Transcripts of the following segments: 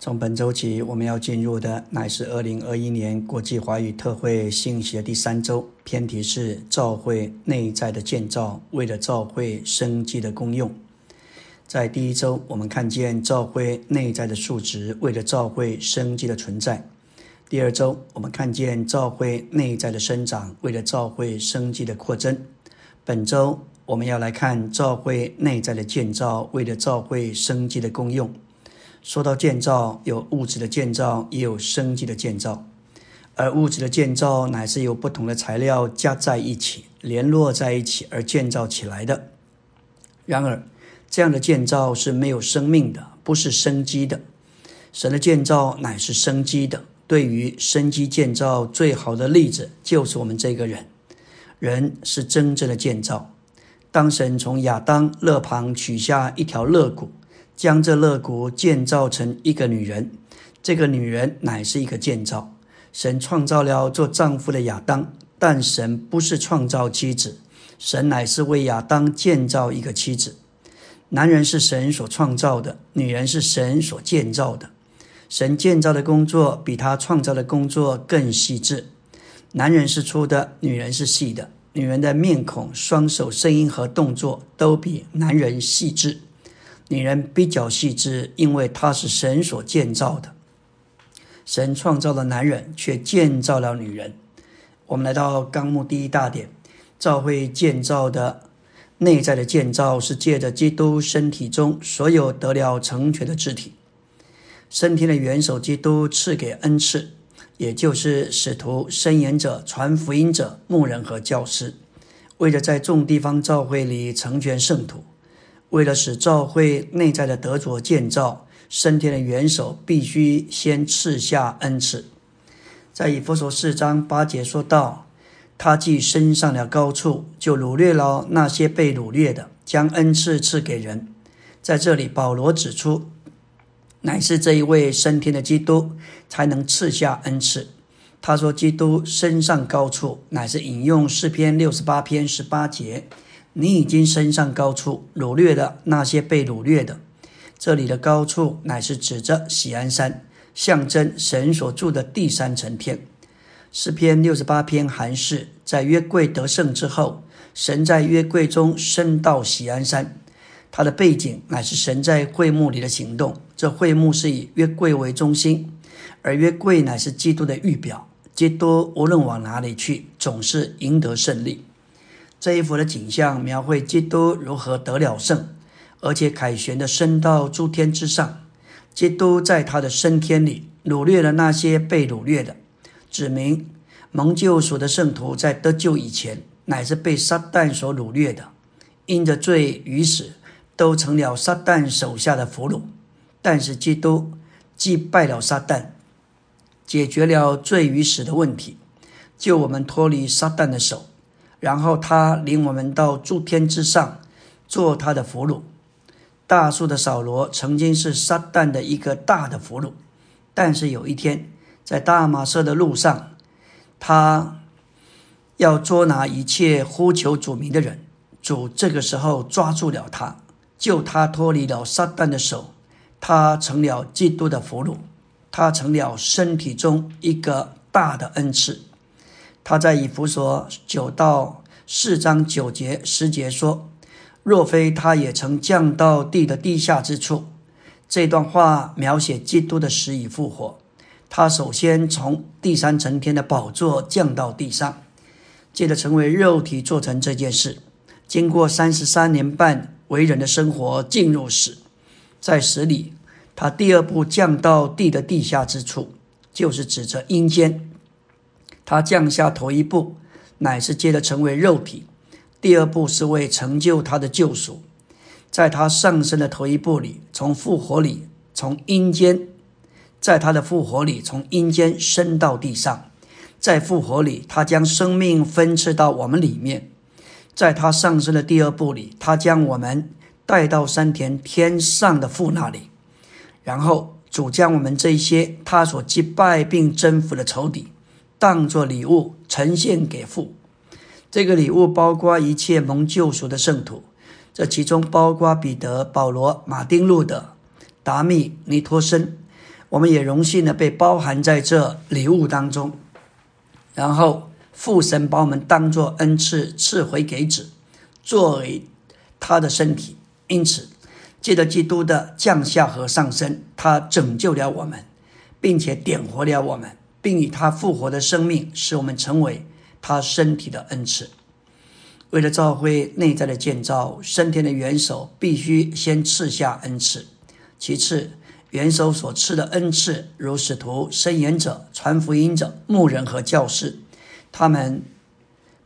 从本周起，我们要进入的乃是二零二一年国际华语特会信息的第三周，偏题是教会内在的建造，为了教会生机的功用。在第一周，我们看见教会内在的数值，为了教会生机的存在；第二周，我们看见教会内在的生长，为了教会生机的扩增。本周，我们要来看教会内在的建造，为了教会生机的功用。说到建造，有物质的建造，也有生机的建造。而物质的建造乃是由不同的材料加在一起、联络在一起而建造起来的。然而，这样的建造是没有生命的，不是生机的。神的建造乃是生机的。对于生机建造最好的例子，就是我们这个人。人是真正的建造。当神从亚当肋旁取下一条肋骨。将这肋骨建造成一个女人，这个女人乃是一个建造。神创造了做丈夫的亚当，但神不是创造妻子，神乃是为亚当建造一个妻子。男人是神所创造的，女人是神所建造的。神建造的工作比他创造的工作更细致。男人是粗的，女人是细的。女人的面孔、双手、声音和动作都比男人细致。女人比较细致，因为她是神所建造的。神创造了男人，却建造了女人。我们来到纲目第一大点，教会建造的内在的建造是借着基督身体中所有得了成全的肢体。身体的元首基督赐给恩赐，也就是使徒、申言者、传福音者、牧人和教师，为了在众地方教会里成全圣徒。为了使教会内在的德着建造，升天的元首必须先赐下恩赐。在以弗所四章八节说道：“他既升上了高处，就掳掠了那些被掳掠的，将恩赐赐给人。”在这里，保罗指出，乃是这一位升天的基督才能赐下恩赐。他说：“基督升上高处，乃是引用诗篇六十八篇十八节。”你已经升上高处，掳掠了那些被掳掠的。这里的高处乃是指着喜安山，象征神所住的第三层天。诗篇六十八篇韩式，在约柜得胜之后，神在约柜中升到喜安山，它的背景乃是神在会幕里的行动。这会幕是以约柜为中心，而约柜乃是基督的预表。基督无论往哪里去，总是赢得胜利。这一幅的景象描绘基督如何得了胜，而且凯旋的升到诸天之上。基督在他的升天里掳掠了那些被掳掠的，指明蒙救赎的圣徒在得救以前乃是被撒旦所掳掠的，因着罪与死都成了撒旦手下的俘虏。但是基督击败了撒旦，解决了罪与死的问题，救我们脱离撒旦的手。然后他领我们到诸天之上，做他的俘虏。大树的扫罗曾经是撒旦的一个大的俘虏，但是有一天在大马色的路上，他要捉拿一切呼求主名的人，主这个时候抓住了他，救他脱离了撒旦的手，他成了基督的俘虏，他成了身体中一个大的恩赐。他在以弗所九到四章九节十节说：“若非他也曾降到地的地下之处。”这段话描写基督的死与复活。他首先从第三层天的宝座降到地上，借着成为肉体做成这件事。经过三十三年半为人的生活，进入死，在死里，他第二步降到地的地下之处，就是指着阴间。他降下头一步，乃是接着成为肉体；第二步是为成就他的救赎。在他上升的头一步里，从复活里，从阴间；在他的复活里，从阴间升到地上；在复活里，他将生命分赐到我们里面。在他上升的第二步里，他将我们带到山田天上的父那里。然后主将我们这些他所击败并征服的仇敌。当作礼物呈现给父，这个礼物包括一切蒙救赎的圣徒，这其中包括彼得、保罗、马丁路德、达密、尼托森、我们也荣幸的被包含在这礼物当中。然后父神把我们当作恩赐赐回给子，作为他的身体。因此，借着基督的降下和上升，他拯救了我们，并且点活了我们，并以他复活的生命使我们成为他身体的恩赐。为了召会内在的建造，升天的元首必须先赐下恩赐。其次，元首所赐的恩赐，如使徒、伸言者、传福音者、牧人和教士，他们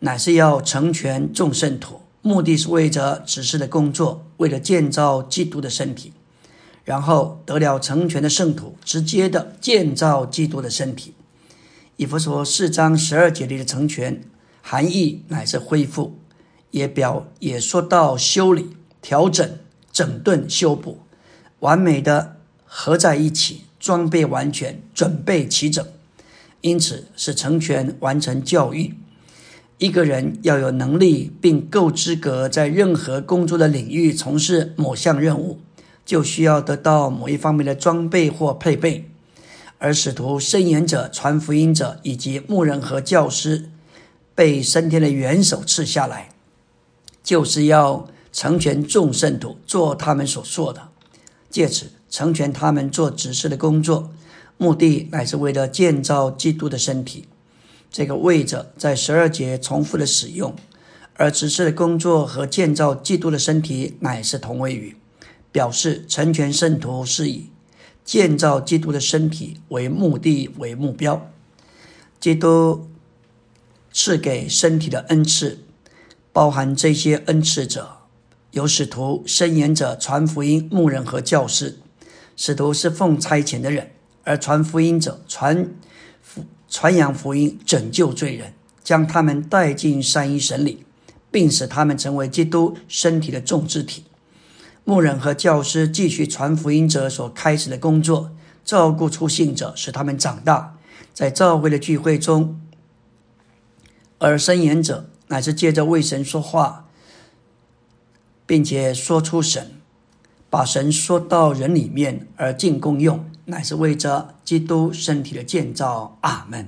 乃是要成全众圣徒，目的是为着指示的工作，为了建造基督的身体。然后得了成全的圣徒，直接的建造基督的身体。以弗所四章十二节里的成全，含义乃是恢复。也表也说到修理、调整、整顿、修补，完美的合在一起，装备完全，准备齐整，因此是成全完成教育。一个人要有能力并够资格在任何工作的领域从事某项任务，就需要得到某一方面的装备或配备。而使徒、伸言者、传福音者以及牧人和教师，被升天的元首赐下来。就是要成全众圣徒，做他们所做的，借此成全他们做指示的工作，目的乃是为了建造基督的身体。这个位者在十二节重复的使用，而指示的工作和建造基督的身体乃是同位语，表示成全圣徒是以建造基督的身体为目的为目标。基督赐给身体的恩赐。包含这些恩赐者，有使徒、伸言者、传福音、牧人和教师。使徒是奉差遣的人，而传福音者传传扬福音，拯救罪人，将他们带进三一神里，并使他们成为基督身体的众肢体。牧人和教师继续传福音者所开始的工作，照顾出信者，使他们长大，在教会的聚会中。而伸言者。乃是借着为神说话，并且说出神，把神说到人里面而进功用，乃是为着基督身体的建造。阿门。